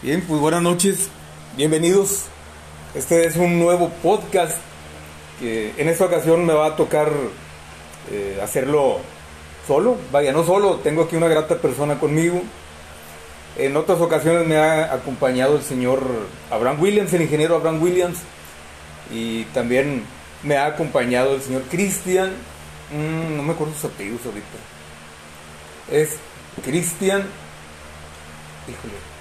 Bien, pues buenas noches, bienvenidos. Este es un nuevo podcast que en esta ocasión me va a tocar eh, hacerlo solo. Vaya, no solo, tengo aquí una grata persona conmigo. En otras ocasiones me ha acompañado el señor Abraham Williams, el ingeniero Abraham Williams, y también me ha acompañado el señor Cristian, mm, no me acuerdo sus apellidos ahorita. Es Cristian, híjole,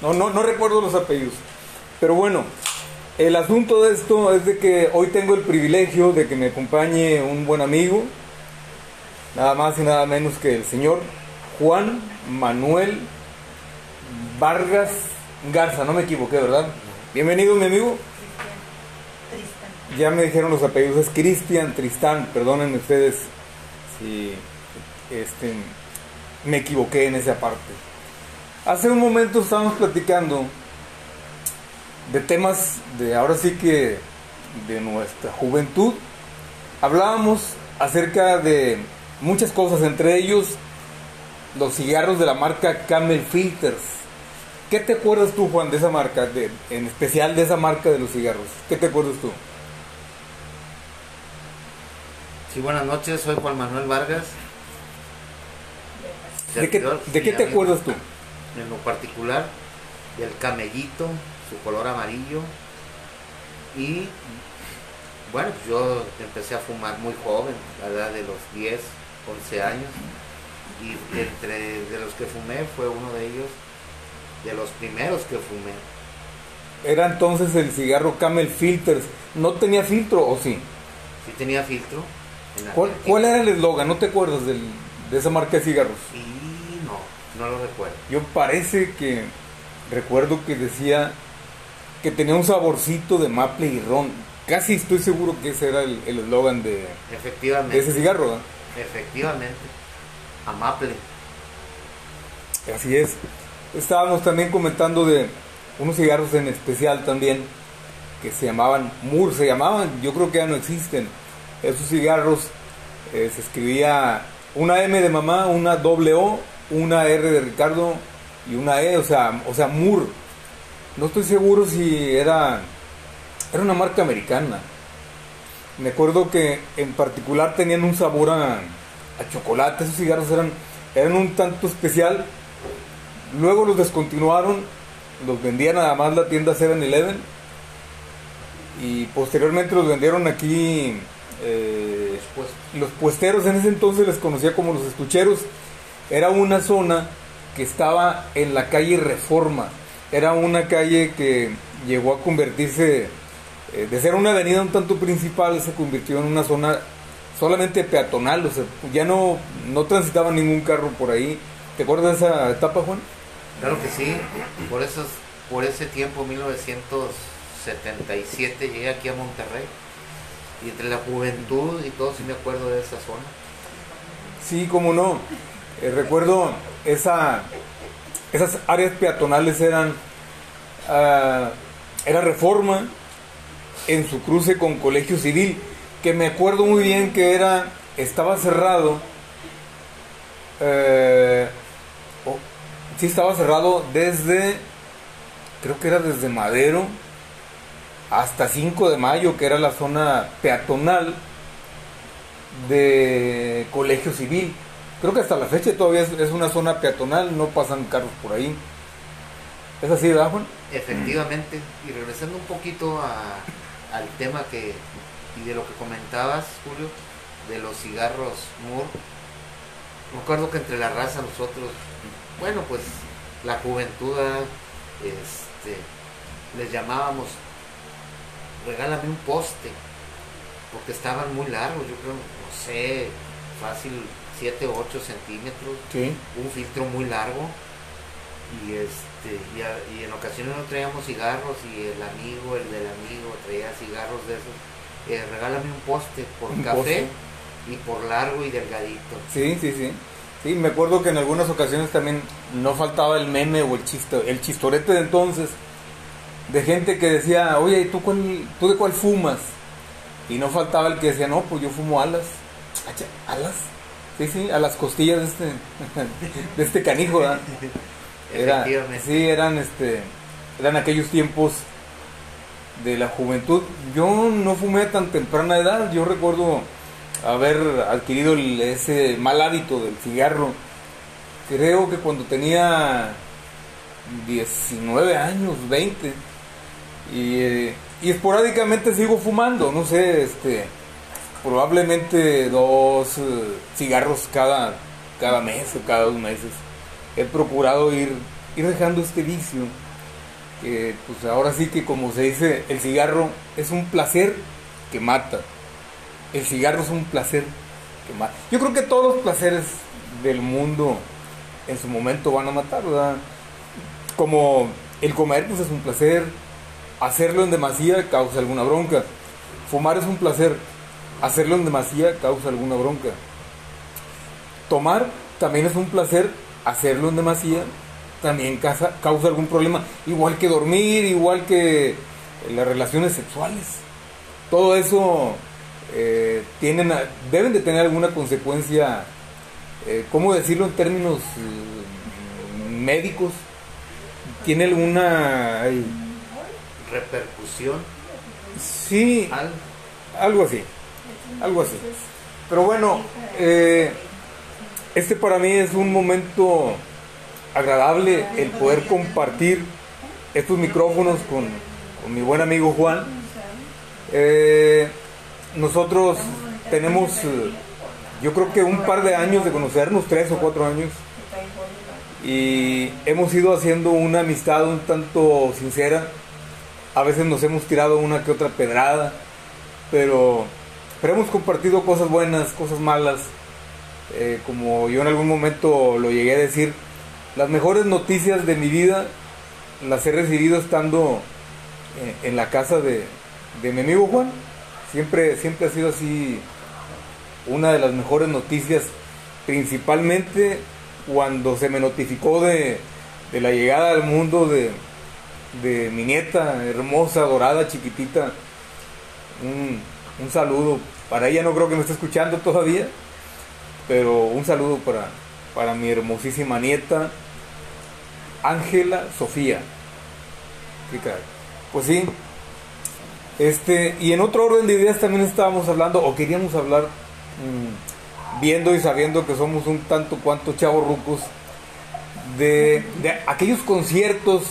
no, no, no recuerdo los apellidos. Pero bueno, el asunto de esto es de que hoy tengo el privilegio de que me acompañe un buen amigo, nada más y nada menos que el señor Juan Manuel Vargas Garza, no me equivoqué, ¿verdad? Bienvenido, mi amigo. Ya me dijeron los apellidos, es Cristian Tristán, perdónenme ustedes si este, me equivoqué en esa parte. Hace un momento estábamos platicando de temas de ahora sí que de nuestra juventud. Hablábamos acerca de muchas cosas, entre ellos los cigarros de la marca Camel Filters. ¿Qué te acuerdas tú, Juan, de esa marca, de, en especial de esa marca de los cigarros? ¿Qué te acuerdas tú? Sí, buenas noches, soy Juan Manuel Vargas. ¿De qué, de qué te acuerdas tú? En lo particular del camellito, su color amarillo. Y bueno, pues yo empecé a fumar muy joven, a la edad de los 10, 11 años. Y entre de los que fumé fue uno de ellos, de los primeros que fumé. Era entonces el cigarro Camel Filters. ¿No tenía filtro o sí? Sí tenía filtro. ¿Cuál, era el eslogan? ¿No te acuerdas del, de esa marca de cigarros? No lo recuerdo. Yo parece que recuerdo que decía que tenía un saborcito de maple y ron. Casi estoy seguro que ese era el eslogan de, Efectivamente. ese cigarro. Efectivamente. A maple. Así es. Estábamos también comentando de unos cigarros en especial también que se llamaban Mur, se llamaban, yo creo que ya no existen. Esos cigarros eh, se escribía una M de mamá, una doble O una R de Ricardo y una E, o sea, o sea, Moore. No estoy seguro si era, era una marca americana. Me acuerdo que en particular tenían un sabor a, a chocolate, esos cigarros eran, eran un tanto especial. Luego los descontinuaron, los vendía nada más la tienda 7-Eleven y posteriormente los vendieron aquí eh, los puesteros en ese entonces les conocía como los estucheros era una zona que estaba en la calle Reforma. Era una calle que llegó a convertirse, eh, de ser una avenida un tanto principal, se convirtió en una zona solamente peatonal, o sea, ya no, no transitaba ningún carro por ahí. ¿Te acuerdas de esa etapa, Juan? Claro que sí, por, esos, por ese tiempo, 1977, llegué aquí a Monterrey y entre la juventud y todo, sí me acuerdo de esa zona. Sí, cómo no. Eh, recuerdo esa, esas áreas peatonales eran, uh, era reforma en su cruce con Colegio Civil, que me acuerdo muy bien que era, estaba cerrado, uh, sí estaba cerrado desde, creo que era desde Madero hasta 5 de mayo, que era la zona peatonal de Colegio Civil. Creo que hasta la fecha todavía es, una zona peatonal, no pasan carros por ahí. ¿Es así, verdad? Efectivamente. Y regresando un poquito al tema que y de lo que comentabas, Julio, de los cigarros Moore. Me acuerdo que entre la raza nosotros, bueno, pues la juventud, este, les llamábamos, regálame un poste, porque estaban muy largos, yo creo, no sé, fácil 7 o 8 centímetros, un filtro muy largo y este y, en ocasiones no traíamos cigarros y el amigo, el del amigo traía cigarros de esos. Eh, regálame un poste por café y por largo y delgadito. Sí, sí, sí. Sí, me acuerdo que en algunas ocasiones también no faltaba el meme o el chiste, el chistorete de entonces de gente que decía, oye, ¿tú, cuál, ¿tú de cuál fumas? Y no faltaba el que decía, no, pues yo fumo alas. ¿Alas? Sí, sí, a las costillas de este, de este canijo, Era, Efectivamente. sí, eran, este, eran aquellos tiempos de la juventud. Yo no fumé a tan temprana edad. Yo recuerdo haber adquirido el- ese mal hábito del cigarro. Creo que cuando tenía 19 años, 20. Y, eh, y esporádicamente sigo fumando, no sé, este, probablemente dos eh, cigarros cada, cada mes o cada dos meses. He procurado ir, ir dejando este vicio. Que pues ahora sí que como se dice, el cigarro es un placer que mata. El cigarro es un placer que mata. Yo creo que todos los placeres del mundo en su momento van a matar, ¿verdad? Como el comer pues es un placer, hacerlo en demasía causa alguna bronca. Fumar es un placer, hacerlo en demasía causa alguna bronca. Tomar también es un placer, hacerlo en demasía también causa, causa algún problema, igual que dormir, igual que las relaciones sexuales. Todo eso eh, tienen, deben de tener alguna consecuencia, eh, ¿cómo decirlo en términos eh, médicos? ¿Tiene alguna... Repercusión. sí, Al, algo así, algo así. Pero bueno, eh, este para mí es un momento agradable el poder compartir estos micrófonos con, mi buen amigo Juan. Eh, nosotros tenemos, eh, yo creo que un par de años de conocernos, tres o cuatro años, y hemos ido haciendo una amistad un tanto sincera. A veces nos hemos tirado una que otra pedrada, pero, pero hemos compartido cosas buenas, cosas malas. Eh, como yo en algún momento lo llegué a decir, las mejores noticias de mi vida las he recibido estando eh, en la casa de, mi amigo Juan. Siempre, siempre ha sido así una de las mejores noticias, principalmente cuando se me notificó de, la llegada al mundo de, mi nieta, hermosa, dorada, chiquitita. Un saludo. Para ella no creo que me esté escuchando todavía, pero un saludo para, para mi hermosísima nieta, Ángela Sofía. Pues sí. Este, y en otro orden de ideas también estábamos hablando, o queríamos hablar, mm, viendo y sabiendo que somos un tanto cuanto chavos rucos, de, de aquellos conciertos,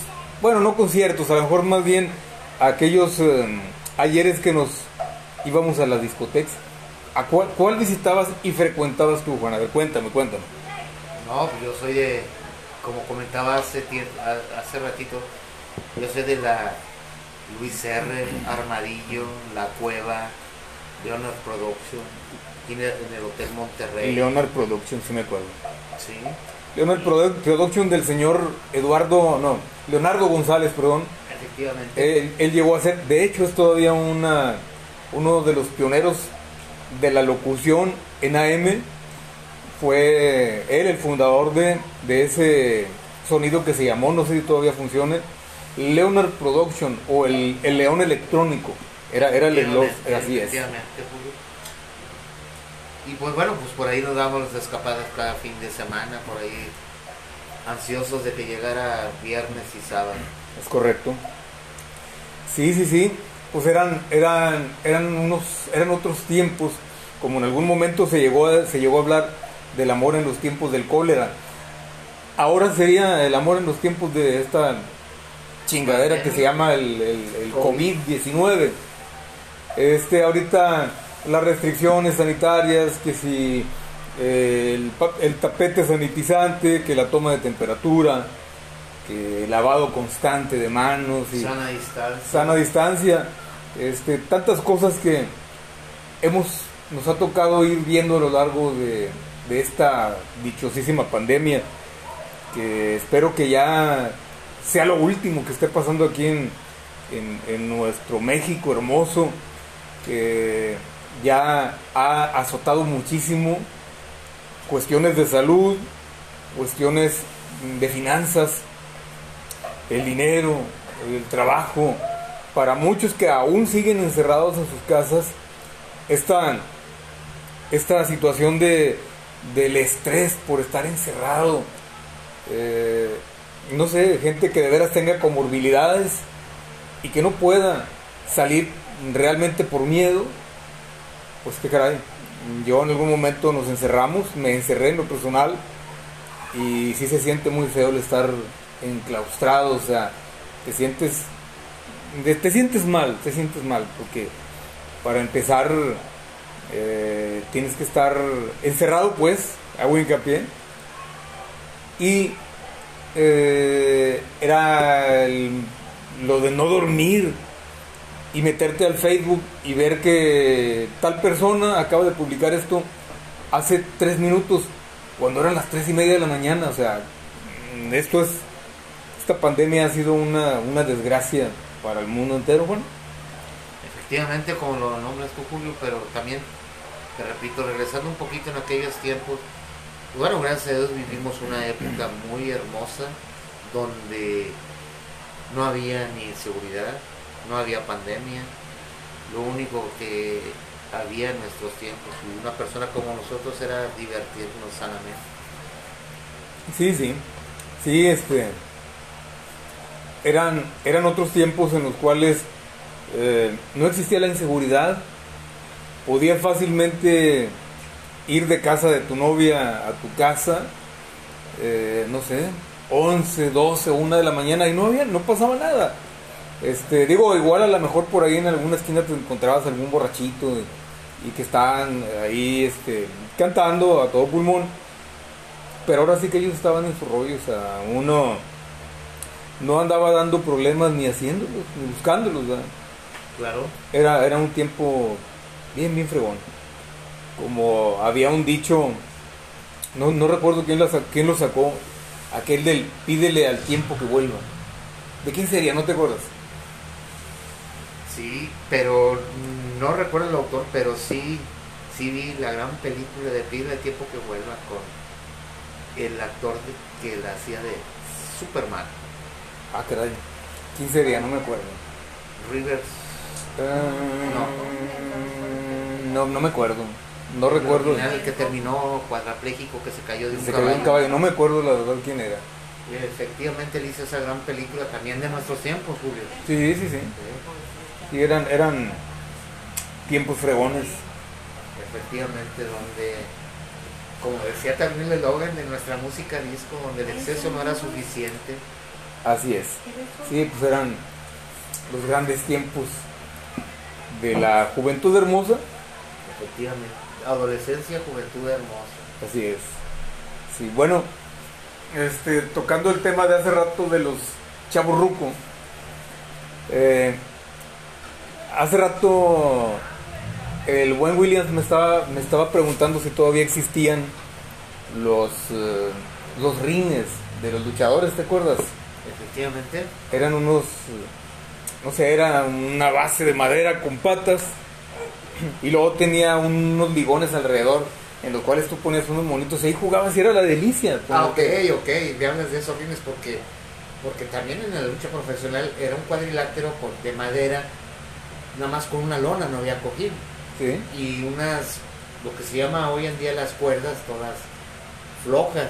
bueno, no conciertos, a lo mejor más bien aquellos eh, ayeres que nos íbamos a las discotecas. ¿A cuál, cuál visitabas y frecuentabas tú, Juan? A ver, cuéntame, cuéntame. no, pues yo soy de, como comentaba hace, tie- a- hace ratito, yo soy de la Luis R, Armadillo, La Cueva, Leonard Production, aquí en el, en el Hotel Monterrey. Leonard Production, sí me acuerdo. Sí, Leonard Produ- Production del señor Eduardo, no, Leonardo González, perdón. efectivamente. Él, él llegó a ser, de hecho es todavía una, uno de los pioneros de la locución en AM. Fue él el fundador de, de ese sonido que se llamó, no sé si todavía funcione, Leonard Production o el, el León Electrónico. Era, era el eslogan, Efectivamente, así es. Y pues bueno, pues por ahí nos damos las escapadas cada fin de semana, por ahí ansiosos de que llegara viernes y sábado. Es correcto. Sí, sí, sí. Pues eran, eran, eran unos, eran otros tiempos. Como en algún momento se llegó a, se llegó a hablar del amor en los tiempos del cólera. Ahora sería el amor en los tiempos de esta chingadera que se llama el, el- el COVID-19. Este, ahorita las restricciones sanitarias, que si eh, el tapete sanitizante, que la toma de temperatura, que el lavado constante de manos y Sana distancia. sana distancia, este, tantas cosas que hemos nos ha tocado ir viendo a lo largo de, esta dichosísima pandemia, que espero que ya sea lo último que esté pasando aquí en, en nuestro México hermoso, que ya ha azotado muchísimo cuestiones de salud, cuestiones de finanzas, el dinero, el trabajo. Para muchos que aún siguen encerrados en sus casas, esta, esta situación de, del estrés por estar encerrado, eh, no sé, gente que de veras tenga comorbilidades y que no pueda salir realmente por miedo, pues qué caray. Yo en algún momento nos encerramos, me encerré en lo personal y sí se siente muy feo el estar enclaustrado, o sea, te sientes te sientes mal, te sientes mal, porque para empezar eh, tienes que estar encerrado, pues, hago hincapié, y eh, era lo de no dormir y meterte al Facebook y ver que tal persona acaba de publicar esto hace tres minutos, cuando eran las tres y media de la mañana, o sea, esto es, esta pandemia ha sido una, una desgracia para el mundo entero, bueno. Efectivamente, como lo nombras tú, Julio, pero también, te repito, regresando un poquito en aquellos tiempos, bueno, gracias a Dios vivimos una época muy hermosa donde no había ni seguridad, no había pandemia, lo único que había en nuestros tiempos y una persona como nosotros era divertirnos sanamente. Sí, sí, sí, este, eran, eran otros tiempos en los cuales eh, no existía la inseguridad, podías fácilmente ir de casa de tu novia a tu casa, eh, no sé, 11, 12, 1 de la mañana y no había, no pasaba nada. Este, digo, igual a lo mejor por ahí en alguna esquina te encontrabas algún borrachito y, que estaban ahí este, cantando a todo pulmón. Pero ahora sí que ellos estaban en su rollo, o sea, uno no andaba dando problemas ni haciéndolos, ni buscándolos, Claro. Era, era un tiempo bien, bien fregón. Como había un dicho, no, no recuerdo quién lo, quién lo sacó, aquel del pídele al tiempo que vuelva. ¿De quién sería? ¿No te acuerdas? Sí, pero no recuerdo el autor, pero sí, sí vi la gran película de Pídele al tiempo que vuelva con el actor que la hacía de Superman. Ah, caray. ¿Quién sería? No me acuerdo. Rivers. Ah, no. no. me acuerdo. No recuerdo. el que terminó cuadrapléjico que se cayó de un se caballo. caballo. No me acuerdo la verdad quién era. efectivamente él hizo esa gran película también de nuestros tiempos, Julio. Sí, sí, sí. Y eran, eran tiempos fregones. Efectivamente, donde, como decía también el Logan de nuestra música disco, donde el exceso no era suficiente Así es. Sí, pues eran los grandes tiempos de la juventud hermosa. Efectivamente. Adolescencia, juventud hermosa. Así es. Sí, bueno, este, tocando el tema de hace rato de los chavos eh, hace rato el buen Williams me estaba, me estaba preguntando si todavía existían los, eh, los rines de los luchadores, ¿te acuerdas? Efectivamente. Eran unos, no sé, era una base de madera con patas y luego tenía unos ligones alrededor en los cuales tú ponías unos monitos y ahí jugabas y era la delicia. Ah, ok, ok, me hablas de esos rines porque, porque también en la lucha profesional era un cuadrilátero de madera, nada más con una lona, no había cojín. Sí. Y unas, lo que se llama hoy en día las cuerdas, todas flojas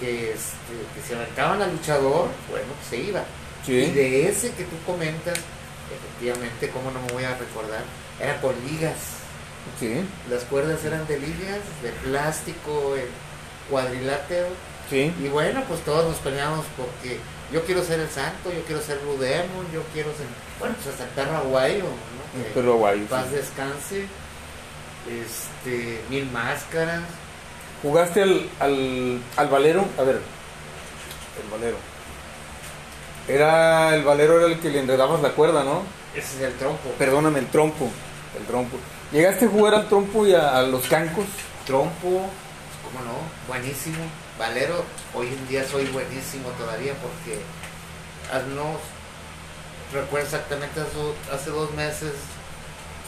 que, este, que se aventaban al luchador, bueno, pues se iba. Y de ese que tú comentas, efectivamente, ¿cómo no me voy a recordar? Era con ligas. Sí. Las cuerdas eran de ligas, de plástico, cuadrilátero. Sí. Y bueno, pues todos nos peleamos porque yo quiero ser el santo, yo quiero ser Blue Demon, yo quiero ser, bueno, pues hasta el perro aguayo, ¿no? El perro aguayo. Paz descanse, este, mil máscaras. ¿Jugaste al, al, al valero? A ver, el valero. Era el valero era el que le enredabas la cuerda, ¿no? Ese es el trompo. Perdóname, el trompo. El trompo. ¿Llegaste a jugar al trompo y a, los cancos? Trompo, cómo no, buenísimo. Valero, hoy en día soy buenísimo todavía porque no recuerdo exactamente hace, dos meses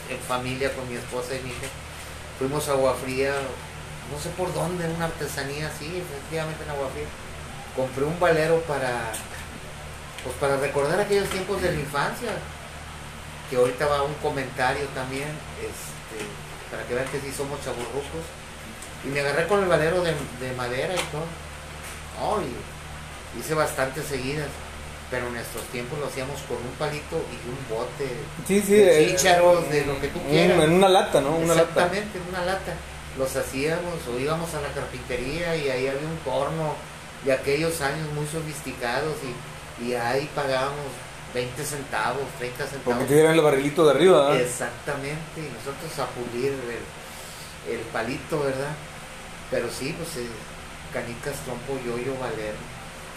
en familia con mi esposa y mi hija fuimos a Agua Fría no sé por dónde, una artesanía sí, efectivamente en Agua Fría. Compré un valero para, pues para recordar aquellos tiempos de la infancia. Que ahorita va un comentario también, este, para que vean que sí somos chaburrucos. Y me agarré con el valero de, madera y todo. hice bastantes seguidas, pero en nuestros tiempos lo hacíamos con un palito y un bote. Sí, sí. de eh, chícharos, de lo que tú quieras. en una lata, ¿no? Una. Exactamente, en una lata. Los hacíamos o íbamos a la carpintería y ahí había un torno de aquellos años muy sofisticados y, y ahí pagábamos 20 centavos, 30 Porque centavos. te dieran el barrilito de arriba, ¿verdad? Exactamente, y nosotros a pulir el, el palito, ¿verdad? Pero sí, pues eh, canicas, trompo, yoyo, valero.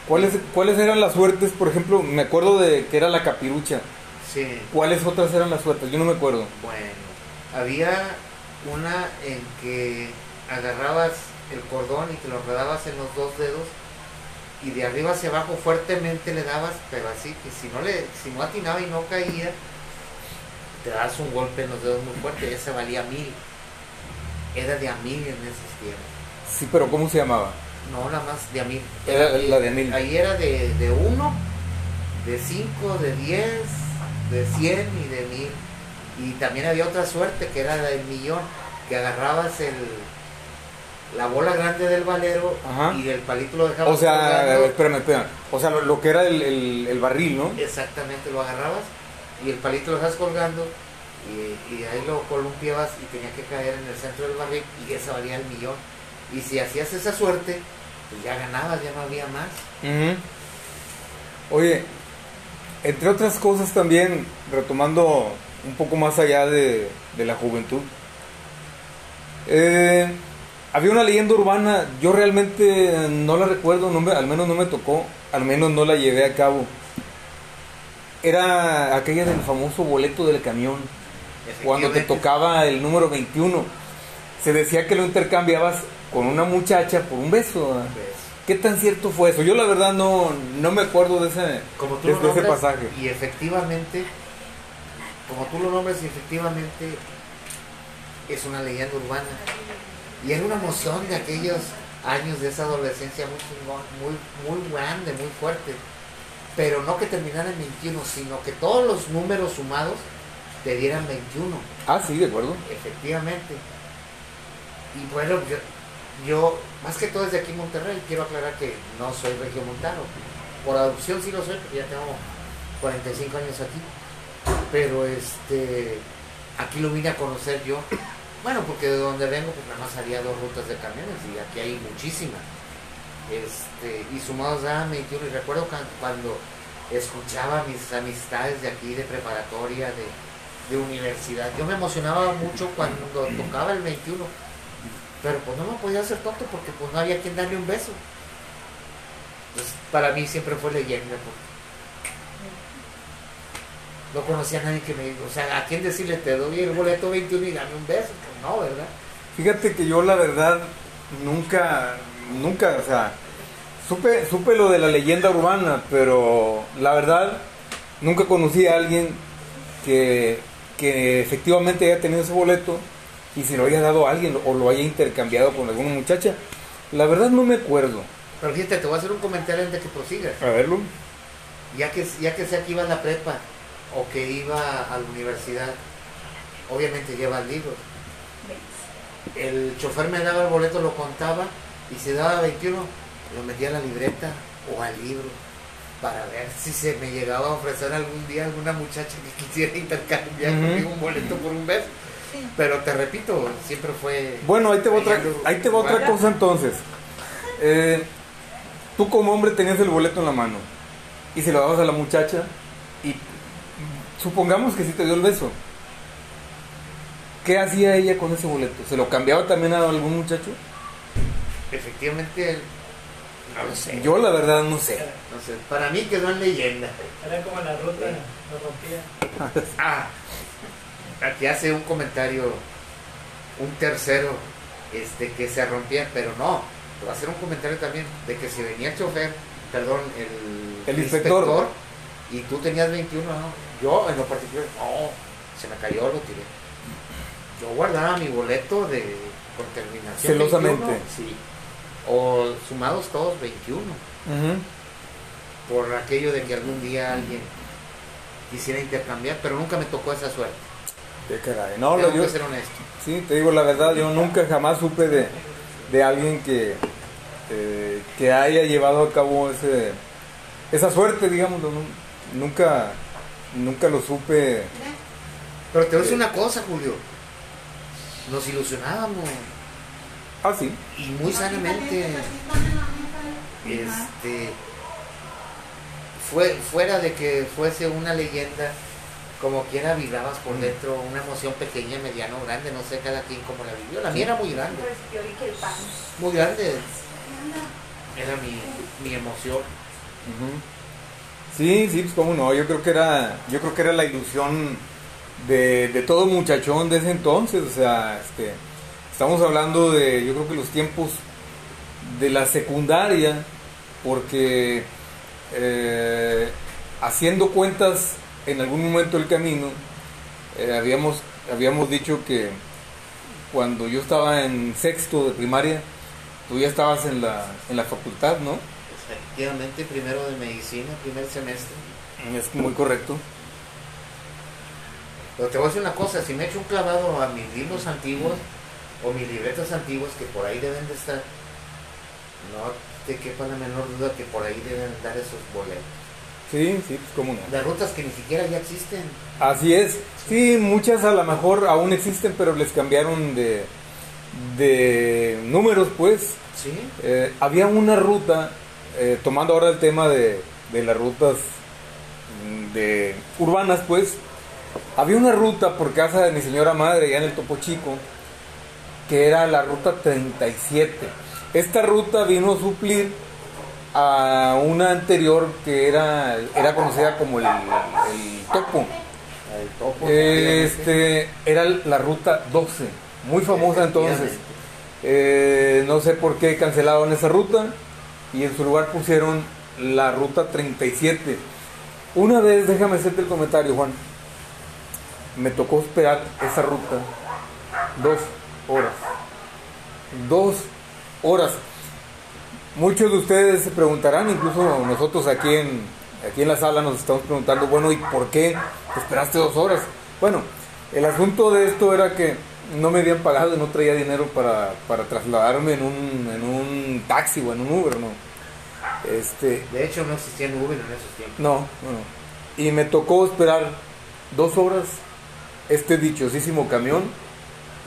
¿Cuáles, ¿Cuáles eran las suertes? Por ejemplo, me acuerdo de que era la capirucha. Sí, ¿Cuáles otras eran las suertes? Yo no me acuerdo. bueno, había una en que agarrabas el cordón y te lo enredabas en los dos dedos y de arriba hacia abajo fuertemente le dabas, pero así que si no le, si no atinaba y no caía, te dabas un golpe en los dedos muy fuerte, esa valía mil. Era de a mil en esos tiempos. Sí, pero ¿cómo se llamaba? No, nada más de a mil. Era la de a mil. Ahí era de, de uno, de cinco, de diez, de cien y de mil. Y también había otra suerte que era la del millón, que agarrabas el la bola grande del valero Ajá. y el palito lo dejabas O sea, colgando. espérame, espérame. O sea, lo, lo que era el, el- el barril, ¿no? Exactamente, lo agarrabas y el palito lo dejabas colgando y, y ahí lo columpiabas y tenía que caer en el centro del barril y esa valía el millón. Y si hacías esa suerte, pues ya ganabas, ya no había más. Oye, entre otras cosas también, retomando un poco más allá de, de la juventud, eh, había una leyenda urbana, yo realmente no la recuerdo, no me- al menos no me tocó, al menos no la llevé a cabo. Era aquella del famoso boleto del camión, cuando te tocaba el número 21. Se decía que lo intercambiabas con una muchacha por un beso. ¿Qué tan cierto fue eso? Yo la verdad no, no me acuerdo de ese, como tú de, ese pasaje. y efectivamente, como tú lo nombres, efectivamente es una leyenda urbana. Y era una emoción de aquellos años de esa adolescencia muy muy, muy grande, muy fuerte. Pero no que terminara en 21, sino que todos los números sumados te dieran 21. Ah, sí, de acuerdo. Efectivamente. Y bueno, yo, yo, más que todo desde aquí en Monterrey, quiero aclarar que no soy regiomontano. Por adopción sí lo soy, porque ya tengo 45 años aquí. Pero este, aquí lo vine a conocer yo. Bueno, porque de donde vengo, pues nada más había dos rutas de camiones y aquí hay muchísimas. Este, y sumados a 21, y recuerdo cuando escuchaba mis amistades de aquí, de preparatoria, de, de universidad. Yo me emocionaba mucho cuando tocaba el 21, pero pues no me podía hacer tonto porque pues no había quien darle un beso. Pues, para mí siempre fue leyenda. porque No conocía a nadie que me o sea, a quién decirle te doy el boleto 21 y dame un beso, pues no, ¿verdad? Fíjate que yo la verdad nunca, nunca, o sea, supe, supe lo de la leyenda urbana, pero la verdad nunca conocí a alguien que, que efectivamente haya tenido ese boleto y se lo haya dado a alguien o lo haya intercambiado con alguna muchacha. La verdad no me acuerdo. Pero fíjate, te voy a hacer un comentario antes de que prosigas. A verlo. ya que, ya que sea que iba a la prepa o que iba a la universidad, obviamente lleva libros. El chofer me daba el boleto, lo contaba y si daba 21, lo metía a la libreta o al libro para ver si se me llegaba a ofrecer algún día alguna muchacha que quisiera intercambiar conmigo un boleto por un beso. Pero te repito, siempre fue... Bueno, ahí te va otra, ahí te va otra cosa entonces. Eh, tú como hombre tenías el boleto en la mano y se lo dabas a la muchacha y supongamos que sí te dio el beso. ¿Qué hacía ella con ese boleto? ¿Se lo cambiaba también a algún muchacho? Efectivamente, no lo sé. Yo la verdad no sé. No sé, para mí quedó en leyenda. Era como la ruta, lo rompía. Ah, aquí hace un comentario un tercero este que se rompía, pero no, va a hacer un comentario también de que si venía el chofer, perdón, el, El inspector. y tú tenías 21, ¿no? Yo en lo particular, no, se me cayó, lo tiré. Yo guardaba mi boleto de con terminación. Celosamente. 21, sí. O sumados todos 21 Ujú. por aquello de que algún día alguien quisiera intercambiar, pero nunca me tocó esa suerte. Qué caray. No, Tengo lo- yo, que ser honesto. sí, te digo la verdad, yo nunca jamás supe de, de alguien que, eh, que haya llevado a cabo ese, esa suerte, digamos, nunca, nunca lo supe. Pero te voy a decir una cosa, Julio. Nos ilusionábamos. Ah, sí. Y muy sanamente. Este. Fue, fuera de que fuese una leyenda, como quiera vibrabas por dentro una emoción pequeña, mediana o grande, no sé cada quien cómo la vivió. La mía era muy grande. Muy grande. Era mi, mi emoción. Sí, sí, pues cómo no, yo creo que era, yo creo que era la ilusión de, todo muchachón de ese entonces, o sea, este, estamos hablando de, yo creo que los tiempos de la secundaria, porque eh, haciendo cuentas en algún momento del camino, eh, habíamos, habíamos dicho que cuando yo estaba en sexto de primaria, tú ya estabas en la, en la facultad, ¿no? Efectivamente, primero de medicina, primer semestre. Es muy correcto. Pero te voy a decir una cosa, si me echo un clavado a mis libros antiguos o mis libretas antiguos que por ahí deben de estar, no te quepa la menor duda que por ahí deben dar esos boletos. Sí, sí, pues cómo no. De rutas que ni siquiera ya existen. Así es. Sí, muchas a lo mejor aún existen, pero les cambiaron de, de números, pues. Sí. Eh, había una ruta, eh, tomando ahora el tema de, de las rutas mm, de urbanas, pues, había una ruta por casa de mi señora madre, allá en el Topo Chico, que era la ruta 37. Esta ruta vino a suplir a una anterior que era, era conocida como el, Topo. El topo. Este, era la ruta 12, muy famosa entonces. Eh, no sé por qué cancelaron esa ruta y en su lugar pusieron la ruta 37. Una vez, déjame hacerte el comentario, Juan. Me tocó esperar esa ruta dos horas. Dos horas. Muchos de ustedes se preguntarán, incluso nosotros aquí en, aquí en la sala nos estamos preguntando, bueno, ¿y por qué esperaste dos horas? Bueno, el asunto de esto era que no me habían pagado y no traía dinero para, para trasladarme en un, en un taxi o en un Uber, ¿no? Este, De hecho, no existía Uber en esos tiempos. no, no. Y me tocó esperar dos horas este dichosísimo camión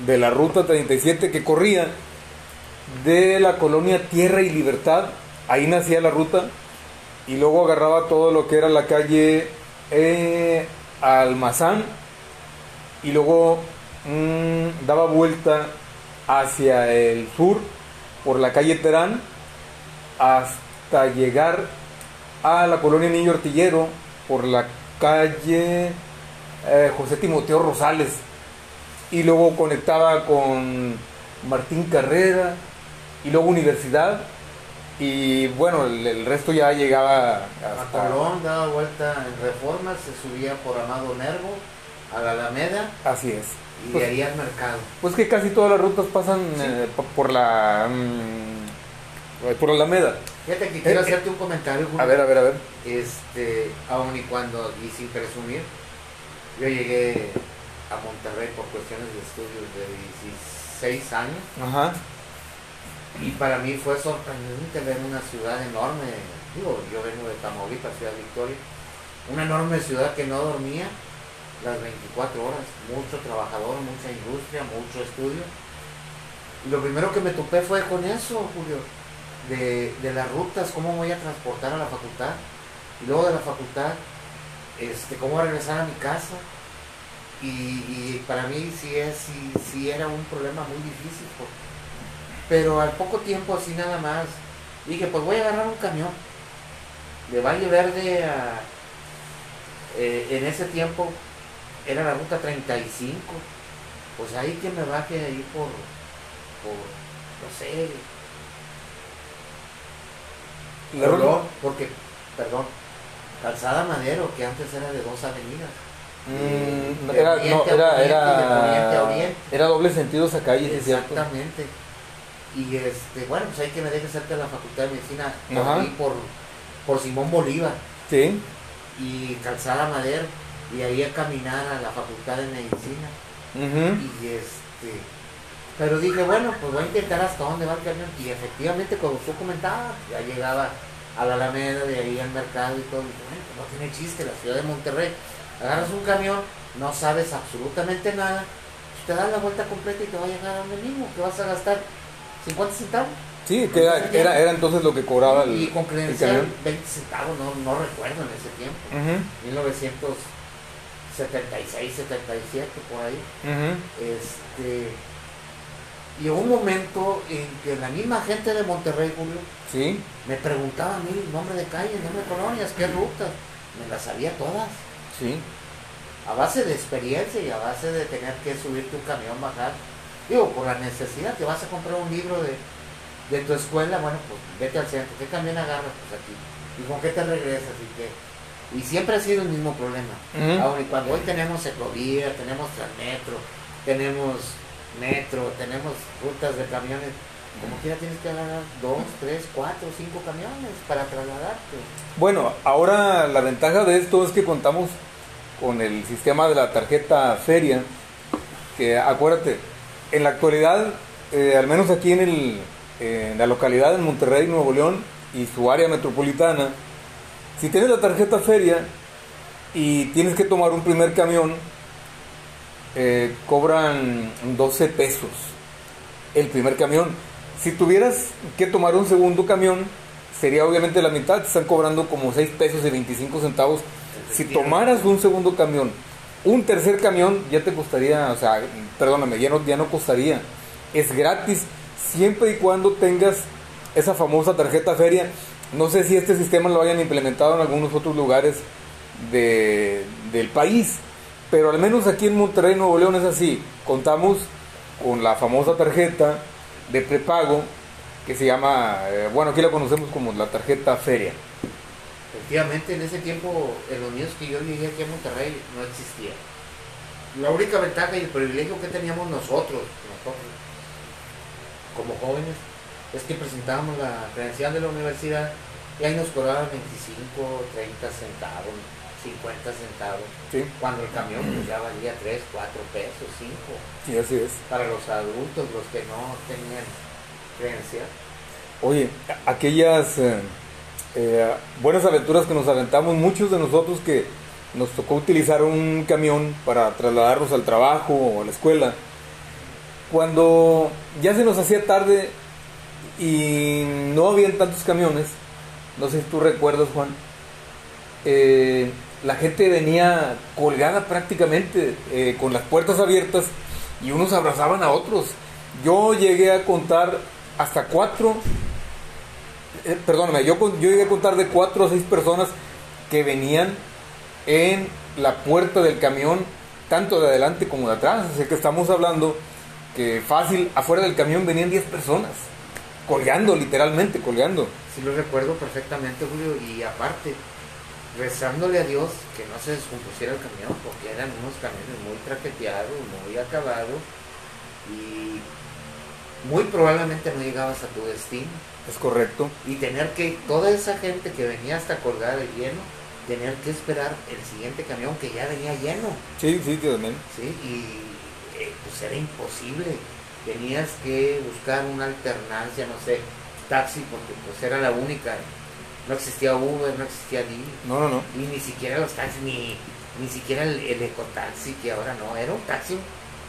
de la ruta 37 que corría de la colonia Tierra y Libertad, ahí nacía la ruta, y luego agarraba todo lo que era la calle eh, Almazán, y luego mm, daba vuelta hacia el sur por la calle Terán hasta llegar a la colonia Niño Artillero por la calle eh, José Timoteo Rosales y luego conectaba con Martín Carrera y luego Universidad y bueno, el, el resto ya llegaba A hasta... Colón daba vuelta en Reforma, se subía por Amado Nervo a la Alameda Así es. Y Pues- de ahí al mercado. Pues que casi todas las rutas pasan eh, po- por la... mm, por la Alameda. Fíjate que quiero Eh, eh, hacerte un comentario, Julio. A ver, a ver, a ver. Este, aun y cuando, y sin presumir, yo llegué a Monterrey por cuestiones de estudios de 16 años Ajá. y para mí fue sorprendente ver una ciudad enorme, digo, yo vengo de Tamaulipas, Ciudad Victoria, una enorme ciudad que no dormía las 24 horas, mucho trabajador, mucha industria, mucho estudio. Y lo primero que me topé fue con eso, Julio, de, de las rutas, cómo voy a transportar a la facultad, y luego de la facultad, este, cómo regresar a mi casa. Y, y para mí sí, es, sí, sí era un problema muy difícil, pero al poco tiempo, así nada más, dije, pues voy a agarrar un camión de Valle Verde a... eh, en ese tiempo era la ruta 35. Pues ahí que me baje ahí por, por no sé, La ruta- Colón, porque, perdón, Calzada Madero, que antes era de dos avenidas. Mm, de era, no, era, era, oriente. era doble sentido esa calle, es. Exactamente. Y este, bueno, pues hay que me deje cerca de la Facultad de Medicina, por por, por Simón Bolívar Sí. y Calzada Madero, y ahí a caminar a la facultad de medicina. Y este, pero dije, bueno, pues voy a intentar hasta dónde va el camión. Y efectivamente, como tú comentabas, ya llegaba a la Alameda, de ahí al mercado y todo. Y bueno, pues no tiene chiste, la ciudad de Monterrey. Agarras un camión, no sabes absolutamente nada, pues te das la vuelta completa y te va a llegar a donde mismo, que vas a gastar 50 centavos. Sí, era, era, entonces lo que cobraba el. Y con credencial, 20 centavos, no, no recuerdo en ese tiempo. Uh -huh. 1900 76, 77, por ahí. Este. Y un momento en que la misma gente de Monterrey, Julio, ¿Sí? me preguntaba a mí nombre de calles, nombre de colonias, qué rutas. Me las sabía todas. Sí. A base de experiencia y a base de tener que subirte un camión, bajar. Digo, por la necesidad, te vas a comprar un libro de, de tu escuela, bueno, pues vete al centro. ¿Qué camión agarras? Pues aquí. ¿Y con qué te regresas? ¿Y qué? Y siempre ha sido el mismo problema. Ujú. Aun y cuando hoy tenemos ecovía, tenemos transmetro, tenemos metro, tenemos rutas de camiones, como quiera tienes que agarrar dos, tres, cuatro, cinco camiones para trasladarte. Bueno, ahora la ventaja de esto es que contamos con el sistema de la tarjeta feria, que acuérdate, en la actualidad, eh, al menos aquí en, el, eh, en la localidad de Monterrey, Nuevo León y su área metropolitana, si tienes la tarjeta feria y tienes que tomar un primer camión, eh, cobran 12 pesos el primer camión. Si tuvieras que tomar un segundo camión, sería obviamente la mitad, te están cobrando como 6 pesos y 25 centavos. Si tomaras un segundo camión, un tercer camión ya te costaría, o sea, perdóname, ya no, ya no costaría. Es gratis siempre y cuando tengas esa famosa tarjeta feria. No sé si este sistema lo hayan implementado en algunos otros lugares de- del país, pero al menos aquí en Monterrey, Nuevo León es así. Contamos con la famosa tarjeta de prepago que se llama, eh, bueno, aquí la conocemos como la tarjeta feria. Efectivamente, en ese tiempo, en los niños que yo llegué aquí a Monterrey, no existía. La única ventaja y el privilegio que teníamos nosotros, nosotros como jóvenes, es que presentábamos la credencial de la universidad y ahí nos cobraban 25, 30 centavos, 50 centavos, Sí, cuando el camión pues, ya valía 3, 4 pesos, 5, sí, así es. para los adultos, los que no tenían credencial. Oye, aquellas eh, eh, buenas aventuras que nos aventamos, muchos de nosotros que nos tocó utilizar un camión para trasladarnos al trabajo o a la escuela, cuando ya se nos hacía tarde y no habían tantos camiones, no sé si tú recuerdas Juan, eh, la gente venía colgada prácticamente eh, con las puertas abiertas y unos abrazaban a otros. Yo llegué a contar hasta cuatro, eh, perdóname, yo, yo llegué a contar de cuatro a seis personas que venían en la puerta del camión, tanto de adelante como de atrás. Así que estamos hablando que fácil, afuera del camión venían 10 personas, colgando, literalmente, colgando. Sí lo recuerdo perfectamente, Julio, y aparte, rezándole a Dios que no se descompusiera el camión, porque eran unos camiones muy traqueteados, muy acabados, y muy probablemente no llegabas a tu destino. Es correcto. Y tener que, toda esa gente que venía hasta colgada de lleno, tener que esperar el siguiente camión que ya venía lleno, Sí, sí, sí, también. ¿sí? Y eh, pues era imposible. Tenías que buscar una alternancia, no sé, taxi, porque pues era la única. No existía Uber, no existía Didi, No, no, no. y ni siquiera los taxis, ni, ni siquiera el, el ecotaxi, que ahora no, era un taxi,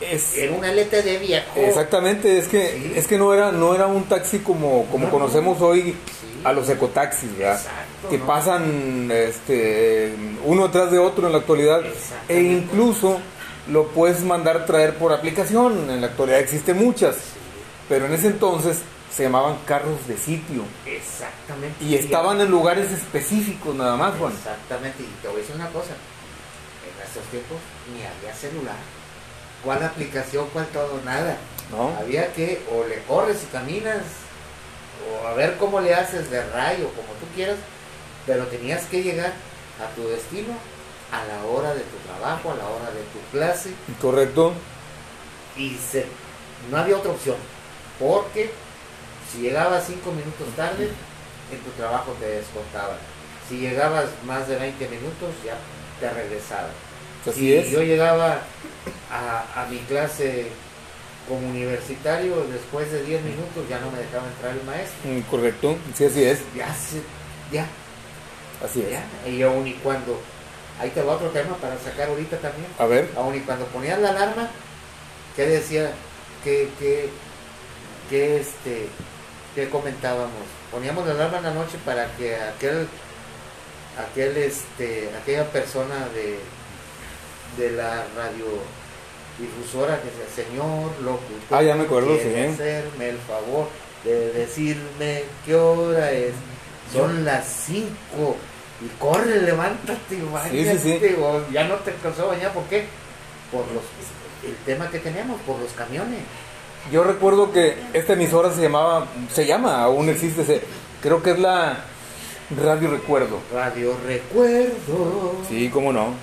Es, era un LTD viejo. exactamente, es que, Sí. es que no era, no era un taxi como, como No. conocemos hoy Sí. a los ecotaxis, ¿verdad? Exacto, que ¿no? pasan este, uno tras de otro en la actualidad e incluso lo puedes mandar traer por aplicación. En la actualidad existen muchas, pero en ese entonces se llamaban carros de sitio exactamente. y estaban en lugares específicos nada más, Juan. Exactamente, y te voy a decir una cosa, en estos tiempos ni había celular. ¿Cuál aplicación? ¿Cuál todo? Nada. ¿no? Había que o le corres y caminas, o a ver cómo le haces de rayo, como tú quieras, pero tenías que llegar a tu destino a la hora de tu trabajo, a la hora de tu clase, Correcto. y se, no había otra opción, porque si llegabas cinco minutos tarde, en tu trabajo te descontaban. Si llegabas más de 20 minutos, ya te regresaban. Así si es. yo llegaba a, a mi clase como universitario, después de 10 minutos ya no me dejaba entrar el maestro. Mm, Correcto, sí, así es. Ya ya, Así es. ya. Y aún y cuando, ahí te va otro tema para sacar ahorita también. A ver. Aún y cuando ponías la alarma, ¿qué decía? ¿Qué, qué, qué, este, qué comentábamos? Poníamos la alarma en la noche para que aquel, aquel, este, aquella persona de, de la radiodifusora que decía, señor locutor, Ah, ya me acuerdo, ¿quiere sí. hacerme el favor de decirme qué hora es. Son las 5 y corre, levántate y bañate. sí, sí. o ya no te alcanzó a bañar, ¿por qué? Por los, el tema que teníamos, por los camiones. Yo recuerdo que esta emisora se llamaba, se llama, aún existe, se- creo que es la Radio Recuerdo. Radio Recuerdo. Sí, cómo no.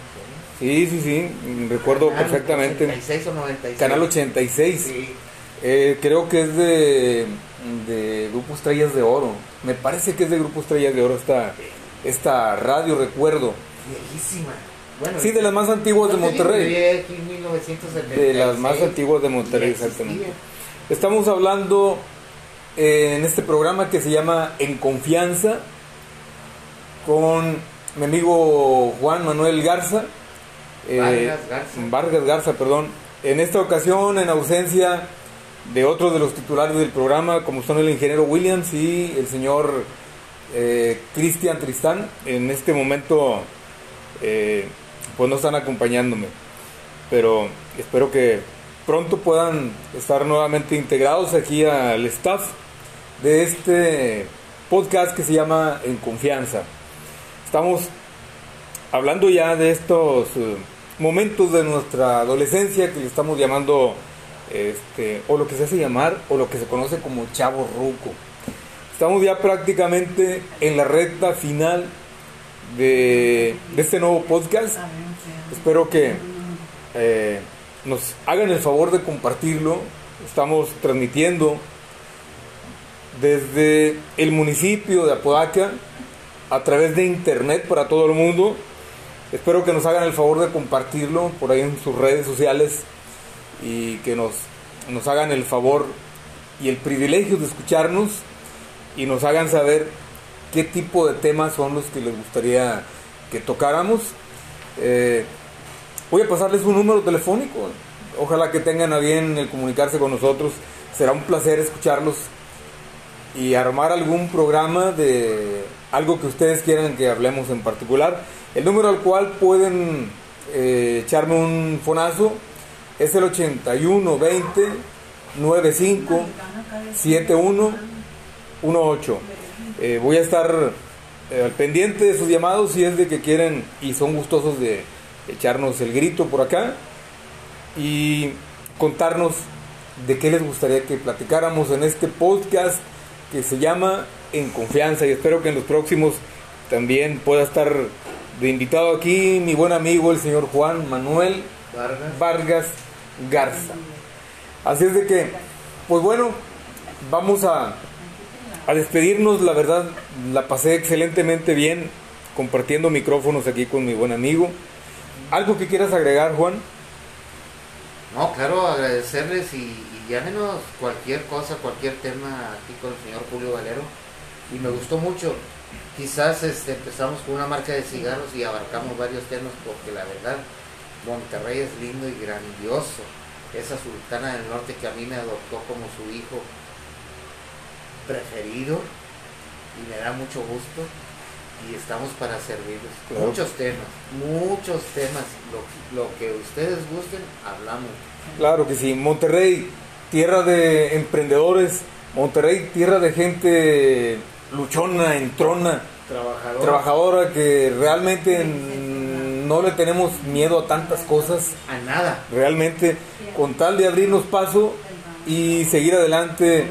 Sí, sí, sí, recuerdo Canal perfectamente. 86 o 96. Canal 86. Sí. Eh, creo que es de, de Grupo Estrellas de Oro. Me parece que es de Grupo Estrellas de Oro esta, esta radio, recuerdo. Viejísima. Bueno, Sí, de las más antiguas de Monterrey. llegué aquí en 1976. De las más antiguas de Monterrey, exactamente. Estamos hablando eh, en este programa que se llama En Confianza con mi amigo Juan Manuel Garza. eh, Vargas Garza. Vargas Garza, perdón. En esta ocasión, en ausencia de otros de los titulares del programa, como son el ingeniero Williams y el señor eh, Cristian Tristán, en este momento eh, pues no están acompañándome. Pero espero que pronto puedan estar nuevamente integrados aquí al staff de este podcast que se llama En Confianza. Estamos hablando ya de estos eh, momentos de nuestra adolescencia que le estamos llamando este, o lo que se hace llamar o lo que se conoce como chavo ruco. Estamos ya prácticamente en la recta final de, de este nuevo podcast. Espero que eh, nos hagan el favor de compartirlo. Estamos transmitiendo desde el municipio de Apodaca a través de internet para todo el mundo. Espero que nos hagan el favor de compartirlo por ahí en sus redes sociales y que nos, nos hagan el favor y el privilegio de escucharnos y nos hagan saber qué tipo de temas son los que les gustaría que tocáramos. Eh, voy a pasarles un número telefónico. Ojalá que tengan a bien el comunicarse con nosotros. Será un placer escucharlos y armar algún programa de algo que ustedes quieran que hablemos en particular. El número al cual pueden eh, echarme un fonazo es el 81 20 95 71 18. Eh, voy a estar eh, al pendiente de sus llamados si es de que quieren y son gustosos de echarnos el grito por acá y contarnos de qué les gustaría que platicáramos en este podcast que se llama En Confianza y espero que en los próximos también pueda estar de invitado aquí mi buen amigo el señor Juan Manuel Vargas. Vargas Garza. Así es de que, pues bueno, vamos a, a despedirnos. La verdad, la pasé excelentemente bien compartiendo micrófonos aquí con mi buen amigo. ¿Algo que quieras agregar, Juan? No, claro, agradecerles y, y llámenos cualquier cosa, cualquier tema aquí con el señor Julio Valero. Y me gustó mucho. Quizás este, empezamos con una marca de cigarros y abarcamos varios temas porque la verdad, Monterrey es lindo y grandioso. Esa sultana del norte que a mí me adoptó como su hijo preferido y me da mucho gusto y estamos para servirles. Claro. Muchos temas, muchos temas. Lo, lo que ustedes gusten, hablamos. Claro que sí. Monterrey, tierra de emprendedores. Monterrey, tierra de gente luchona, entrona, Trabajador. trabajadora, que realmente no le tenemos miedo a tantas cosas. A nada. realmente con tal de abrirnos paso y seguir adelante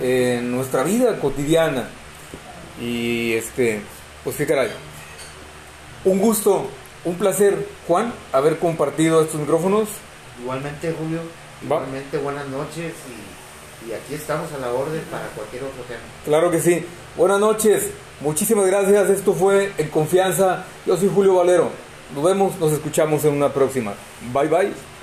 en nuestra vida cotidiana. Y este, pues qué caray. Un gusto, un placer, Juan, haber compartido estos micrófonos. Igualmente, Julio. Va. Igualmente, buenas noches y, y aquí estamos a la orden para cualquier otro tema. Claro que sí. Buenas noches, muchísimas gracias. Esto fue En Confianza. Yo soy Julio Valero. Nos vemos, nos escuchamos en una próxima. Bye bye.